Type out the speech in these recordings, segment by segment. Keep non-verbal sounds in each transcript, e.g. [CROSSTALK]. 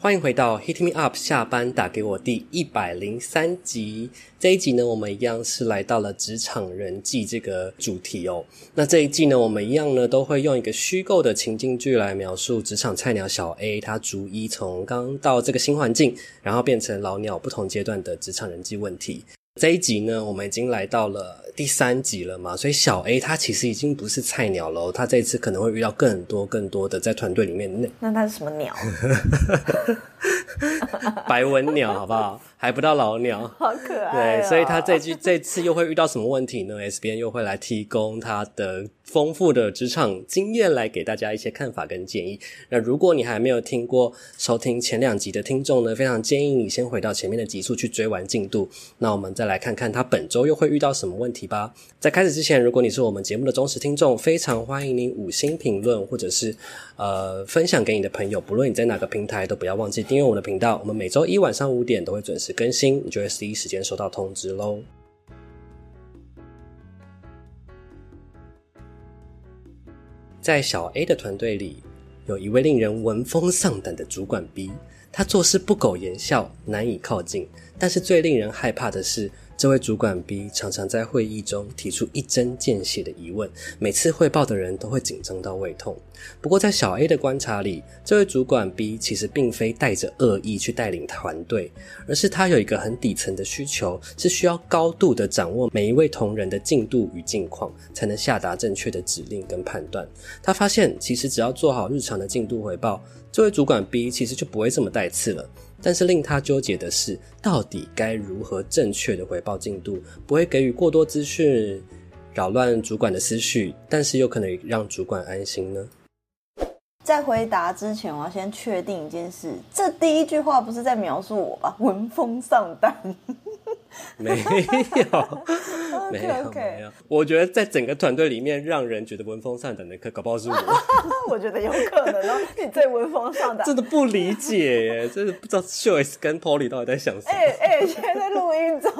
欢迎回到 Hit Me Up 下班打给我第一百零三集。这一集呢，我们一样是来到了职场人际这个主题哦。那这一季呢，我们一样呢都会用一个虚构的情境剧来描述职场菜鸟小 A，他逐一从刚到这个新环境，然后变成老鸟不同阶段的职场人际问题。这一集呢，我们已经来到了第三集了嘛，所以小 A 他其实已经不是菜鸟了，他这一次可能会遇到更多更多的在团队里面那那他是什么鸟？[LAUGHS] 白文鸟，好不好？还不到老鸟，好可爱哦。对，所以他这句这次又会遇到什么问题呢？S 编又会来提供他的丰富的职场经验，来给大家一些看法跟建议。那如果你还没有听过收听前两集的听众呢，非常建议你先回到前面的集数去追完进度。那我们再来看看他本周又会遇到什么问题吧。在开始之前，如果你是我们节目的忠实听众，非常欢迎你五星评论或者是呃分享给你的朋友，不论你在哪个平台，都不要忘记订阅我们的频道。我们每周一晚上五点都会准时。更新，你就会第一时间收到通知喽。在小 A 的团队里，有一位令人闻风丧胆的主管 B，他做事不苟言笑，难以靠近。但是最令人害怕的是，这位主管 B 常常在会议中提出一针见血的疑问，每次汇报的人都会紧张到胃痛。不过在小 A 的观察里，这位主管 B 其实并非带着恶意去带领团队，而是他有一个很底层的需求，是需要高度的掌握每一位同仁的进度与近况，才能下达正确的指令跟判断。他发现，其实只要做好日常的进度回报，这位主管 B 其实就不会这么带刺了。但是令他纠结的是，到底该如何正确的回报进度，不会给予过多资讯，扰乱主管的思绪，但是又可能让主管安心呢？在回答之前，我要先确定一件事，这第一句话不是在描述我吧？闻风丧胆。[LAUGHS] 没有，没有，没有。我觉得在整个团队里面，让人觉得闻风丧胆的，可搞不好是我。[LAUGHS] 我觉得有可能哦，你最闻风丧胆。真的不理解耶，[LAUGHS] 真的不知道秀 S 跟 Polly 到底在想什么。哎哎，现在在录音中，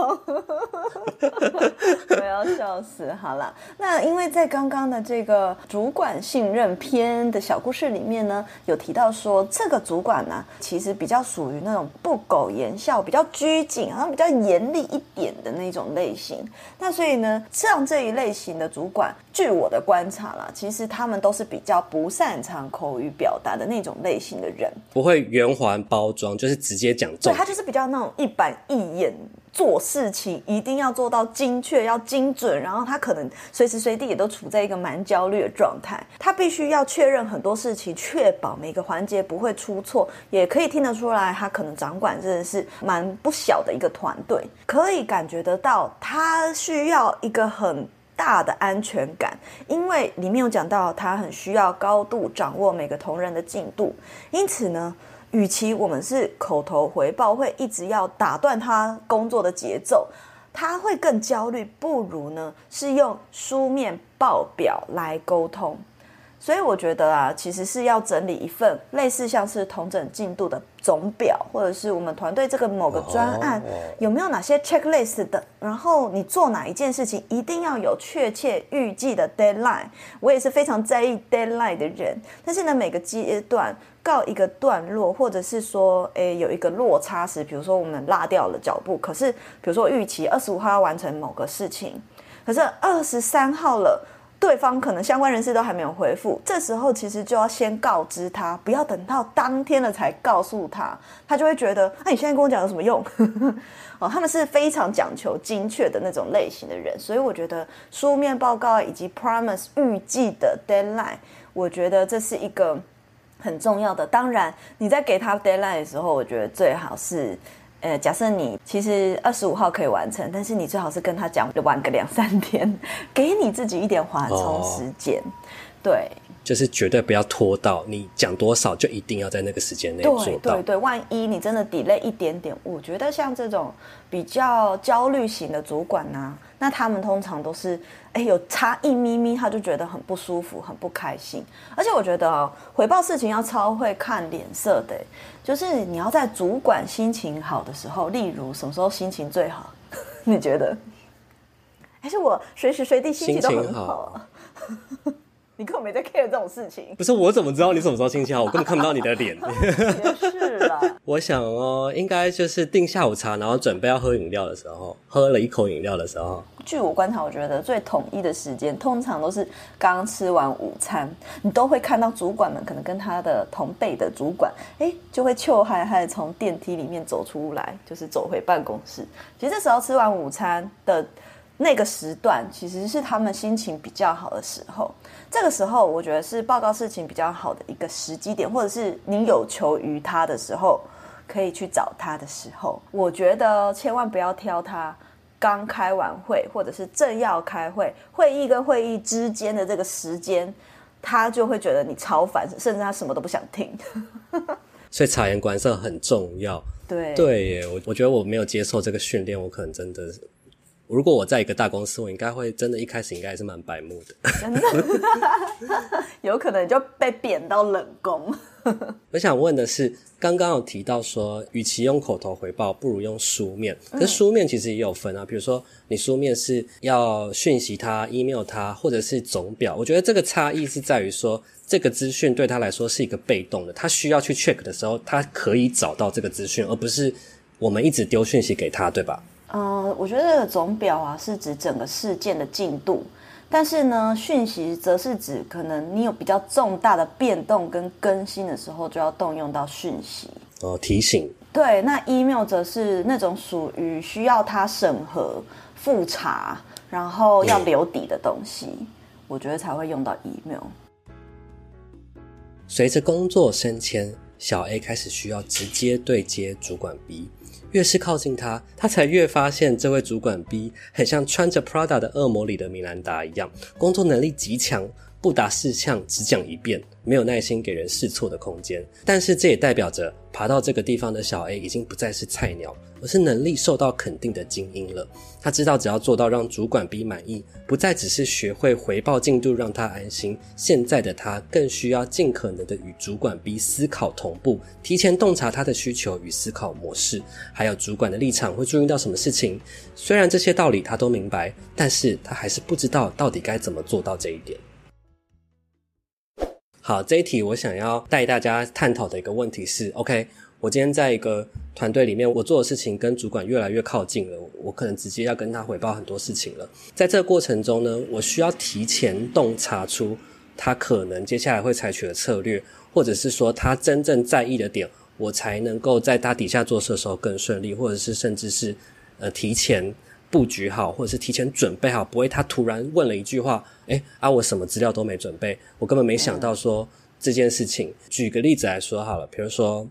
我要笑死。好了，那因为在刚刚的这个主管信任篇的小故事里面呢，有提到说这个主管呢、啊，其实比较属于那种不苟言笑，比较拘谨，好像比较严厉。一点的那种类型，那所以呢，像这一类型的主管，据我的观察啦，其实他们都是比较不擅长口语表达的那种类型的人，不会圆环包装，就是直接讲重。对，他就是比较那种一板一眼。做事情一定要做到精确，要精准，然后他可能随时随地也都处在一个蛮焦虑的状态。他必须要确认很多事情，确保每个环节不会出错。也可以听得出来，他可能掌管真的是蛮不小的一个团队，可以感觉得到他需要一个很大的安全感，因为里面有讲到他很需要高度掌握每个同仁的进度，因此呢。与其我们是口头回报，会一直要打断他工作的节奏，他会更焦虑。不如呢，是用书面报表来沟通。所以我觉得啊，其实是要整理一份类似像是同整进度的总表，或者是我们团队这个某个专案有没有哪些 checklist 的，然后你做哪一件事情一定要有确切预计的 deadline。我也是非常在意 deadline 的人，但是呢，每个阶段告一个段落，或者是说，诶，有一个落差时，比如说我们落掉了脚步，可是比如说预期二十五号要完成某个事情，可是二十三号了。对方可能相关人士都还没有回复，这时候其实就要先告知他，不要等到当天了才告诉他，他就会觉得，那、你现在跟我讲有什么用？[LAUGHS] 哦，他们是非常讲求精确的那种类型的人，所以我觉得书面报告以及 promise 预计的 deadline，我觉得这是一个很重要的。当然，你在给他 deadline 的时候，我觉得最好是。呃，假设你其实二十五号可以完成，但是你最好是跟他讲晚个两三天，[LAUGHS] 给你自己一点缓冲时间。Oh. 对。就是绝对不要拖到你讲多少就一定要在那个时间内做到。对对对，万一你真的 delay 一点点，我觉得像这种比较焦虑型的主管呢、啊，那他们通常都是哎有差一咪咪，他就觉得很不舒服、很不开心。而且我觉得啊、哦，回报事情要超会看脸色的，就是你要在主管心情好的时候，例如什么时候心情最好？[LAUGHS] 你觉得？还是我随时随地心情都很好啊？你根本没在 care 这种事情。不是，我怎么知道你什么时候心情好？我根本看不到你的脸。[LAUGHS] 也是啦。[LAUGHS] 我想哦，应该就是订下午茶，然后准备要喝饮料的时候，喝了一口饮料的时候。据我观察，我觉得最统一的时间，通常都是刚吃完午餐，你都会看到主管们可能跟他的同辈的主管，哎，就会臭嗨嗨从电梯里面走出来，就是走回办公室。其实这时候吃完午餐的那个时段，其实是他们心情比较好的时候。这个时候，我觉得是报告事情比较好的一个时机点，或者是你有求于他的时候，可以去找他的时候。我觉得千万不要挑他刚开完会，或者是正要开会，会议跟会议之间的这个时间，他就会觉得你超烦，甚至他什么都不想听。所以察言观色很重要。对对耶，我我觉得我没有接受这个训练，我可能真的。如果我在一个大公司，我应该会真的，一开始应该还是蛮白目的。真的，[LAUGHS] 有可能就被贬到冷宫。[LAUGHS] 我想问的是，刚刚有提到说，与其用口头回报，不如用书面。可是书面其实也有分啊，比如说你书面是要讯息他、email 他，或者是总表。我觉得这个差异是在于说，这个资讯对他来说是一个被动的，他需要去 check 的时候，他可以找到这个资讯，而不是我们一直丢讯息给他，对吧？嗯，我觉得这个总表啊是指整个事件的进度，但是呢，讯息则是指可能你有比较重大的变动跟更新的时候，就要动用到讯息哦，提醒。对，那 email 则是那种属于需要他审核、复查，然后要留底的东西，嗯，我觉得才会用到 email。随着工作升迁，小 A 开始需要直接对接主管 B。越是靠近他，他才越发现这位主管 B 很像穿着 Prada 的恶魔里的米兰达一样，工作能力极强，不达事项只讲一遍，没有耐心给人试错的空间。但是这也代表着爬到这个地方的小 A 已经不再是菜鸟。而是能力受到肯定的精英了。他知道，只要做到让主管 B 满意，不再只是学会回报进度让他安心。现在的他更需要尽可能的与主管 B 思考同步，提前洞察他的需求与思考模式，还有主管的立场会注意到什么事情。虽然这些道理他都明白，但是他还是不知道到底该怎么做到这一点。好，这一题我想要带大家探讨的一个问题是：OK。我今天在一个团队里面，我做的事情跟主管越来越靠近了，我可能直接要跟他回报很多事情了。在这个过程中呢，我需要提前洞察出他可能接下来会采取的策略，或者是说他真正在意的点，我才能够在他底下做事的时候更顺利，或者是甚至是呃提前布局好，或者是提前准备好，不会他突然问了一句话，诶，啊我什么资料都没准备，我根本没想到说这件事情。举个例子来说好了，比如说。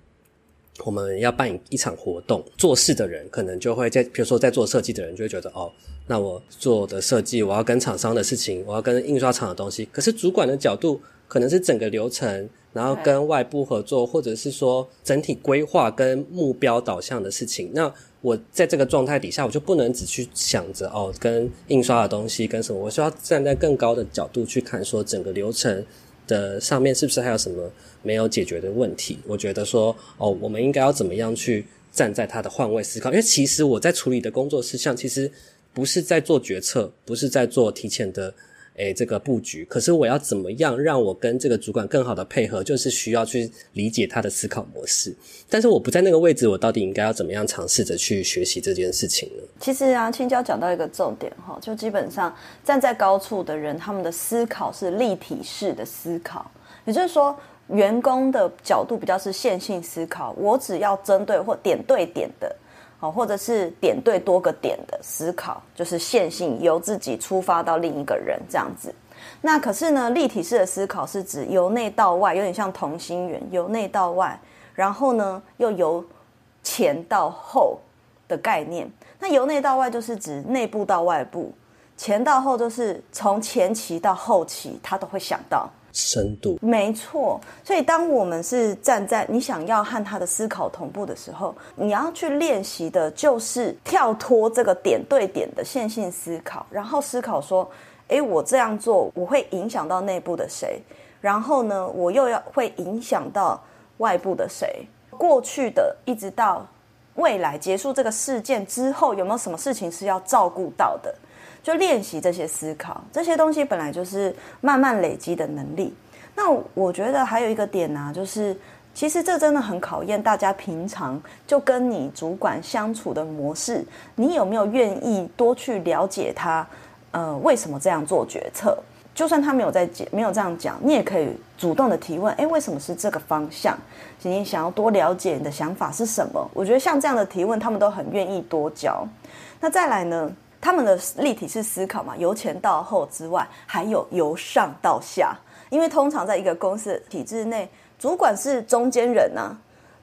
我们要办一场活动，做事的人可能就会在，比如说在做设计的人就会觉得，哦，那我做的设计，我要跟厂商的事情，我要跟印刷厂的东西。可是主管的角度可能是整个流程，然后跟外部合作，或者是说整体规划跟目标导向的事情。那我在这个状态底下，我就不能只去想着哦，跟印刷的东西跟什么，我需要站在更高的角度去看，说整个流程的上面是不是还有什么。没有解决的问题，我觉得说哦，我们应该要怎么样去站在他的换位思考？因为其实我在处理的工作事项，其实不是在做决策，不是在做提前的诶这个布局。可是我要怎么样让我跟这个主管更好的配合，就是需要去理解他的思考模式。但是我不在那个位置，我到底应该要怎么样尝试着去学习这件事情呢？其实啊，青椒讲到一个重点哈，就基本上站在高处的人，他们的思考是立体式的思考，也就是说。员工的角度比较是线性思考，我只要针对或点对点的，好，或者是点对多个点的思考，就是线性由自己出发到另一个人这样子。那可是呢，立体式的思考是指由内到外，有点像同心圆，由内到外，然后呢又由前到后的概念。那由内到外就是指内部到外部，前到后就是从前期到后期，他都会想到深度。没错，所以当我们是站在你想要和他的思考同步的时候，你要去练习的就是跳脱这个点对点的线性思考，然后思考说：诶，我这样做我会影响到内部的谁？然后呢，我又要会影响到外部的谁？过去的一直到未来结束这个事件之后，有没有什么事情是要照顾到的？就练习这些思考，这些东西本来就是慢慢累积的能力。那我觉得还有一个点呢、就是其实这真的很考验大家平常就跟你主管相处的模式，你有没有愿意多去了解他，呃，为什么这样做决策？就算他没有在讲，没有这样讲，你也可以主动的提问，诶，为什么是这个方向？今天想要多了解你的想法是什么？我觉得像这样的提问，他们都很愿意多教。那再来呢？他们的立体式思考嘛，由前到后之外，还有由上到下。因为通常在一个公司体制内，主管是中间人呐、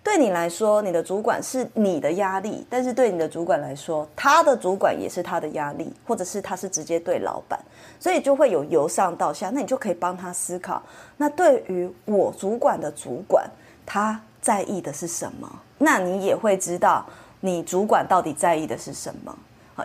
对你来说，你的主管是你的压力；但是对你的主管来说，他的主管也是他的压力，或者是他是直接对老板，所以就会有由上到下。那你就可以帮他思考。那对于我主管的主管，他在意的是什么？那你也会知道你主管到底在意的是什么。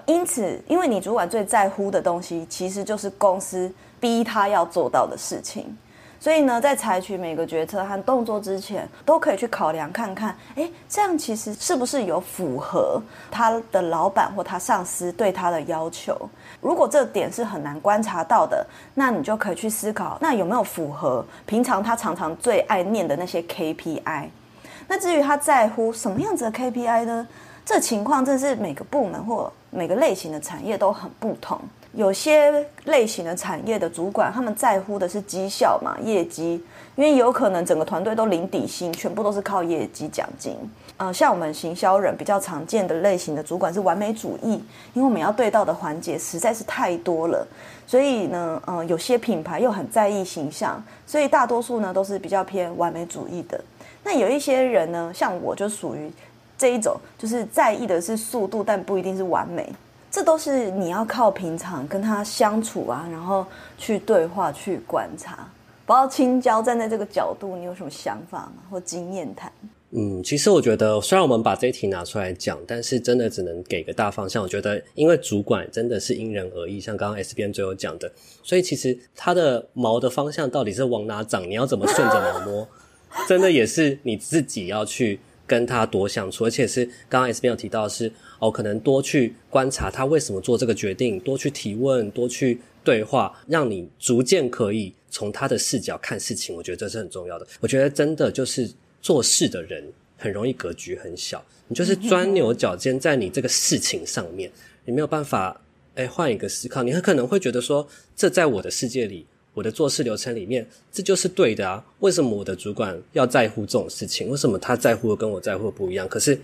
因此，因为你主管最在乎的东西，其实就是公司逼他要做到的事情。所以呢，在采取每个决策和动作之前，都可以去考量看看，诶，这样其实是不是有符合他的老板或他上司对他的要求？如果这点是很难观察到的，那你就可以去思考，那有没有符合平常他常常最爱念的那些 KPI？那至于他在乎什么样子的 KPI 呢？这情况正是每个部门或每个类型的产业都很不同。有些类型的产业的主管，他们在乎的是绩效嘛，业绩，因为有可能整个团队都领底薪，全部都是靠业绩奖金。呃，像我们行销人比较常见的类型的主管是完美主义，因为我们要对到的环节实在是太多了，所以呢，呃，有些品牌又很在意形象，所以大多数呢都是比较偏完美主义的。那有一些人呢，像我就属于。这一种就是在意的是速度，但不一定是完美。这都是你要靠平常跟他相处啊，然后去对话、去观察。不知道青椒站在这个角度，你有什么想法吗？或经验谈？嗯，其实我觉得，虽然我们把这一题拿出来讲，但是真的只能给个大方向。我觉得，因为主管真的是因人而异，像刚刚 S 编最后讲的，所以其实他的毛的方向到底是往哪长，你要怎么顺着毛摸，真的也是你自己要去。跟他多相处，而且是刚刚 S 编有提到是哦，可能多去观察他为什么做这个决定，多去提问，多去对话，让你逐渐可以从他的视角看事情。我觉得这是很重要的。我觉得真的就是做事的人很容易格局很小，你就是钻牛角尖在你这个事情上面，你没有办法哎换一个思考，你很可能会觉得说，这在我的世界里。我的做事流程里面，这就是对的啊！为什么我的主管要在乎这种事情？为什么他在乎的跟我在乎的不一样？可是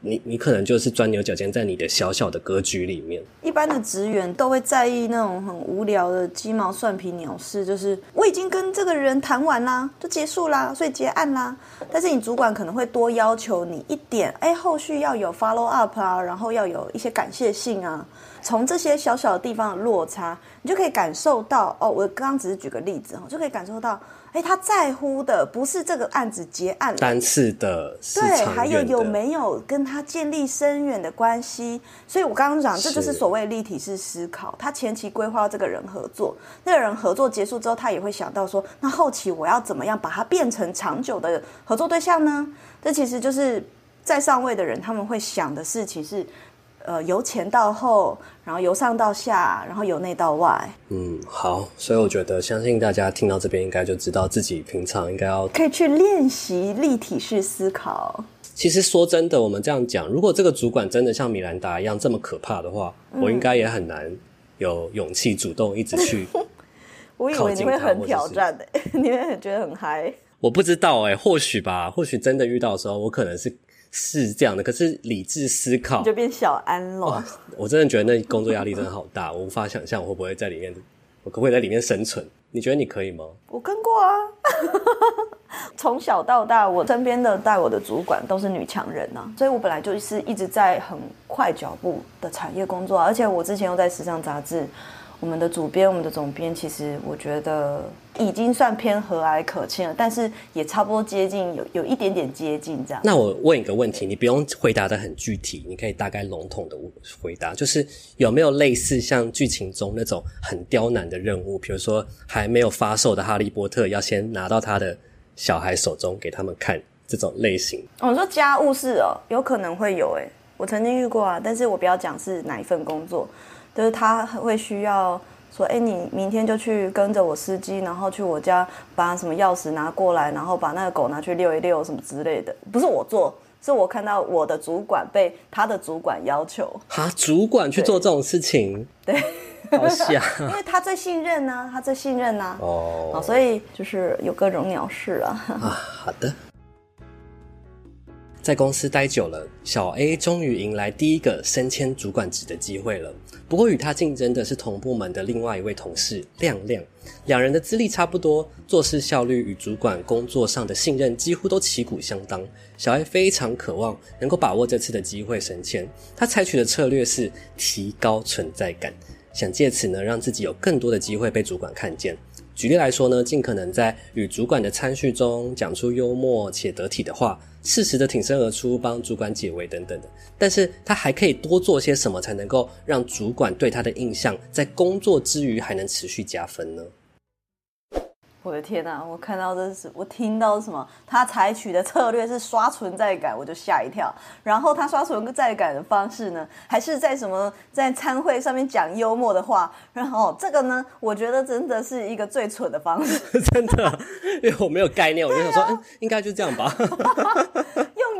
你，你可能就是钻牛角尖，在你的小小的格局里面。一般的职员都会在意那种很无聊的鸡毛蒜皮鸟事，就是我已经跟这个人谈完啦，就结束啦，所以结案啦。但是你主管可能会多要求你一点，哎，后续要有 follow up 啊，然后要有一些感谢信啊。从这些小小的地方的落差，你就可以感受到哦。我刚刚只是举个例子哈，就可以感受到，哎，他在乎的不是这个案子结案单次的，的对，还有有没有跟他建立深远的关系。所以我刚刚讲，这就是所谓立体式思考。他前期规划这个人合作，那个人合作结束之后，他也会想到说，那后期我要怎么样把它变成长久的合作对象呢？这其实就是在上位的人他们会想的事情是。呃，由前到后，然后由上到下，然后由内到外。嗯，好，所以我觉得，相信大家听到这边，应该就知道自己平常应该要可以去练习立体式思考。其实说真的，我们这样讲，如果这个主管真的像米兰达一样这么可怕的话，嗯、我应该也很难有勇气主动一直去。[LAUGHS] 我以为 [LAUGHS] 你会很挑战的，你会觉得很嗨。我不知道哎、欸，或许吧，或许真的遇到的时候，我可能是。是这样的，可是理智思考你就变小安了。我真的觉得那工作压力真的好大，我无法想象我会不会在里面，我可不可以在里面生存？你觉得你可以吗？我跟过啊，[LAUGHS] 从小到大，我身边的带我的主管都是女强人啊，所以我本来就是一直在很快脚步的产业工作，而且我之前又在时尚杂志。我们的主编，我们的总编，其实我觉得已经算偏和蔼可亲了，但是也差不多接近，有有一点点接近这样。那我问一个问题，你不用回答的很具体，你可以大概笼统的回答，就是有没有类似像剧情中那种很刁难的任务，比如说还没有发售的哈利波特要先拿到他的小孩手中给他们看这种类型？哦，你说家务事哦，有可能会有诶，我曾经遇过啊，但是我不要讲是哪一份工作。就是他会需要说，哎，你明天就去跟着我司机，然后去我家把什么钥匙拿过来，然后把那个狗拿去遛一遛什么之类的。不是我做，是我看到我的主管被他的主管要求。哈，主管去做这种事情？[LAUGHS] 对，好像，因为他最信任呢、啊，他最信任呢、啊。哦，所以就是有各种鸟事啊。[LAUGHS] 啊，好的。在公司待久了，小 A 终于迎来第一个升迁主管职的机会了。不过与他竞争的是同部门的另外一位同事亮亮，两人的资历差不多，做事效率与主管工作上的信任几乎都旗鼓相当。小 A 非常渴望能够把握这次的机会升迁，他采取的策略是提高存在感，想借此呢让自己有更多的机会被主管看见。举例来说呢，尽可能在与主管的餐叙中讲出幽默且得体的话。适时的挺身而出，帮主管解围等等的，但是他还可以多做些什么，才能够让主管对他的印象在工作之余还能持续加分呢？我的天呐！我看到这是，我听到什么？他采取的策略是刷存在感，我就吓一跳。然后他刷存在感的方式呢，还是在什么在餐会上面讲幽默的话？然后这个呢，我觉得真的是一个最蠢的方式，[LAUGHS] 真的，因为我没有概念，我就想说，啊、[LAUGHS] 嗯，应该就这样吧。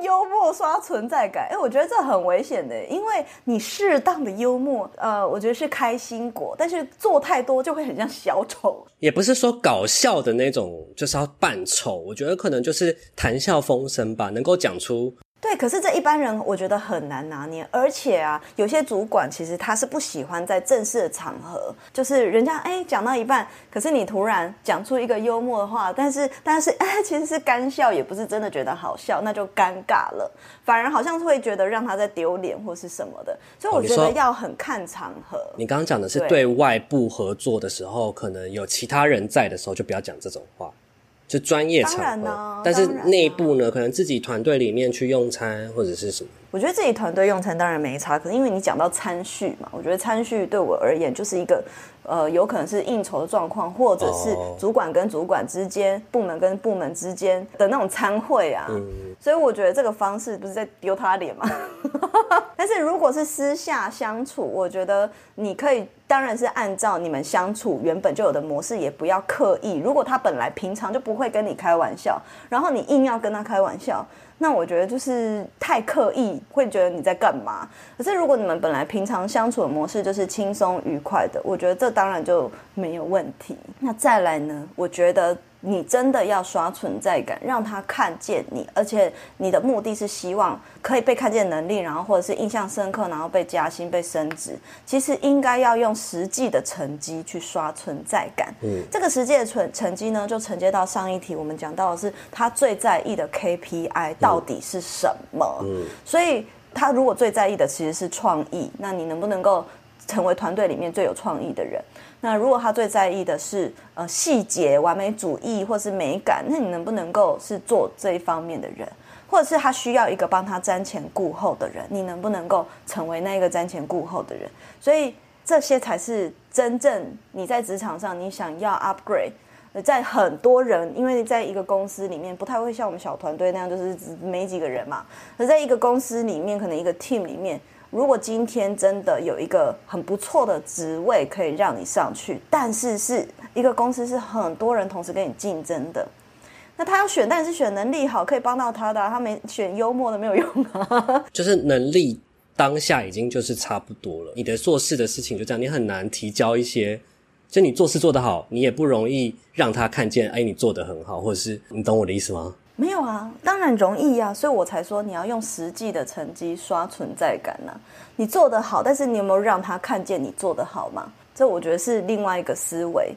幽默刷存在感，哎，我觉得这很危险的，因为你适当的幽默，呃，我觉得是开心果，但是做太多就会很像小丑。也不是说搞笑的那种，就是要扮丑。我觉得可能就是谈笑风生吧，能够讲出。对，可是这一般人我觉得很难拿捏，而且啊，有些主管其实他是不喜欢在正式的场合，就是人家哎讲到一半，可是你突然讲出一个幽默的话，但是但是哎其实是干笑，也不是真的觉得好笑，那就尴尬了，反而好像会觉得让他在丢脸或是什么的，所以我觉得要很看场合。哦，你刚刚讲的是对外部合作的时候，可能有其他人在的时候，就不要讲这种话。是专业场合，但是内部呢，可能自己团队里面去用餐或者是什么。我觉得自己团队用餐当然没差，可是因为你讲到餐序嘛，我觉得餐序对我而言就是一个，呃，有可能是应酬的状况，或者是主管跟主管之间、部门跟部门之间的那种餐会啊。嗯。所以我觉得这个方式不是在丢他脸吗？[LAUGHS] 但是如果是私下相处，我觉得你可以，当然是按照你们相处原本就有的模式，也不要刻意。如果他本来平常就不会跟你开玩笑，然后你硬要跟他开玩笑。那我觉得就是太刻意，会觉得你在干嘛。可是如果你们本来平常相处的模式就是轻松愉快的，我觉得这当然就没有问题。那再来呢？我觉得你真的要刷存在感，让他看见你，而且你的目的是希望可以被看见能力，然后或者是印象深刻，然后被加薪、被升职。其实应该要用实际的成绩去刷存在感。嗯，这个实际的成成绩呢，就承接到上一题我们讲到的是他最在意的 KPI 到。到底是什么？嗯，所以他如果最在意的其实是创意，那你能不能够成为团队里面最有创意的人？那如果他最在意的是呃细节、完美主义或是美感，那你能不能够是做这一方面的人？或者是他需要一个帮他瞻前顾后的人，你能不能够成为那个瞻前顾后的人？所以这些才是真正你在职场上你想要 upgrade。在很多人，因为在一个公司里面，不太会像我们小团队那样，就是没几个人嘛。而在一个公司里面，可能一个 team 里面，如果今天真的有一个很不错的职位可以让你上去，但是是一个公司是很多人同时跟你竞争的，那他要选，但是选能力好可以帮到他的，他没选幽默的没有用啊。[LAUGHS] 就是能力当下已经就是差不多了，你的做事的事情就这样，你很难提交一些。就你做事做得好，你也不容易让他看见，哎，你做得很好，或者是你懂我的意思吗？没有啊，当然容易啊，所以我才说你要用实际的成绩刷存在感呐、你做得好，但是你有没有让他看见你做得好嘛？这我觉得是另外一个思维。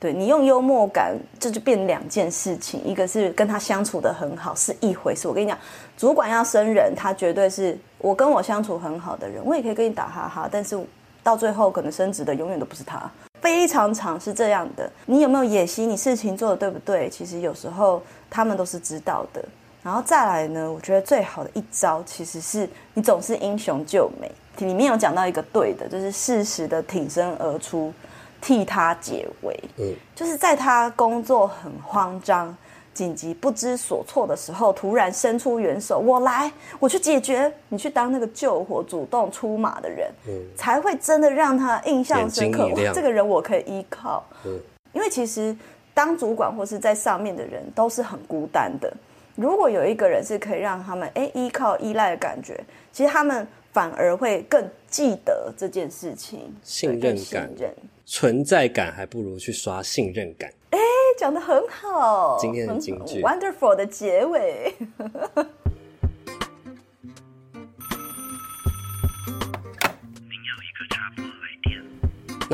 对，你用幽默感，这就变两件事情，一个是跟他相处得很好是一回事。我跟你讲，主管要升人，他绝对是我跟我相处很好的人，我也可以跟你打哈哈，但是到最后可能升职的永远都不是他。非常常是这样的，你有没有野心？你事情做得对不对？其实有时候他们都是知道的。然后再来呢，我觉得最好的一招其实是你总是英雄救美。里面有讲到一个对的，就是适时的挺身而出，替他解围。嗯，就是在他工作很慌张。紧急不知所措的时候，突然伸出援手，我来，我去解决。你去当那个救火、主动出马的人，嗯，才会真的让他印象深刻。哇，这个人我可以依靠。嗯，因为其实当主管或是在上面的人都是很孤单的。如果有一个人是可以让他们诶依靠、依赖的感觉，其实他们反而会更记得这件事情，信任感、信任、存在感，还不如去刷信任感。诶。讲得很好，今天的金句，Wonderful 的结尾。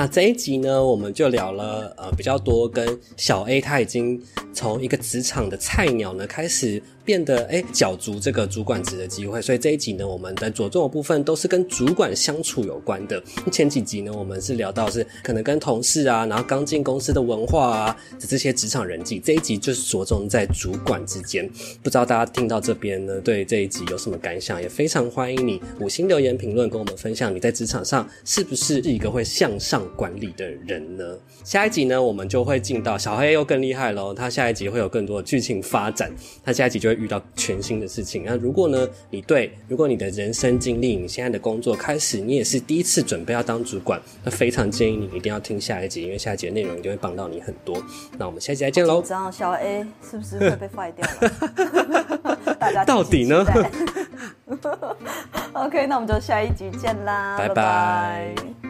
那这一集呢，我们就聊了呃比较多跟小 A 他已经从一个职场的菜鸟呢开始。变得哎，角逐这个主管职的机会，所以这一集呢，我们的着重的部分都是跟主管相处有关的。前几集呢，我们是聊到是可能跟同事啊，然后刚进公司的文化啊，这些职场人际。这一集就是着重在主管之间。不知道大家听到这边呢，对这一集有什么感想？也非常欢迎你五星留言评论，跟我们分享你在职场上是不是一个会向上管理的人呢？下一集呢，我们就会进到小黑又更厉害喽，他下一集会有更多的剧情发展，他下一集就会。遇到全新的事情，那如果呢，你对，如果你的人生经历，你现在的工作开始，你也是第一次准备要当主管，那非常建议你一定要听下一集，因为下一集的内容一定会帮到你很多。那我们下一集再见喽！知道小 A 是不是会被坏掉了？[LAUGHS] 大家到底呢？？[LAUGHS] OK，那我们就下一集见啦，拜拜。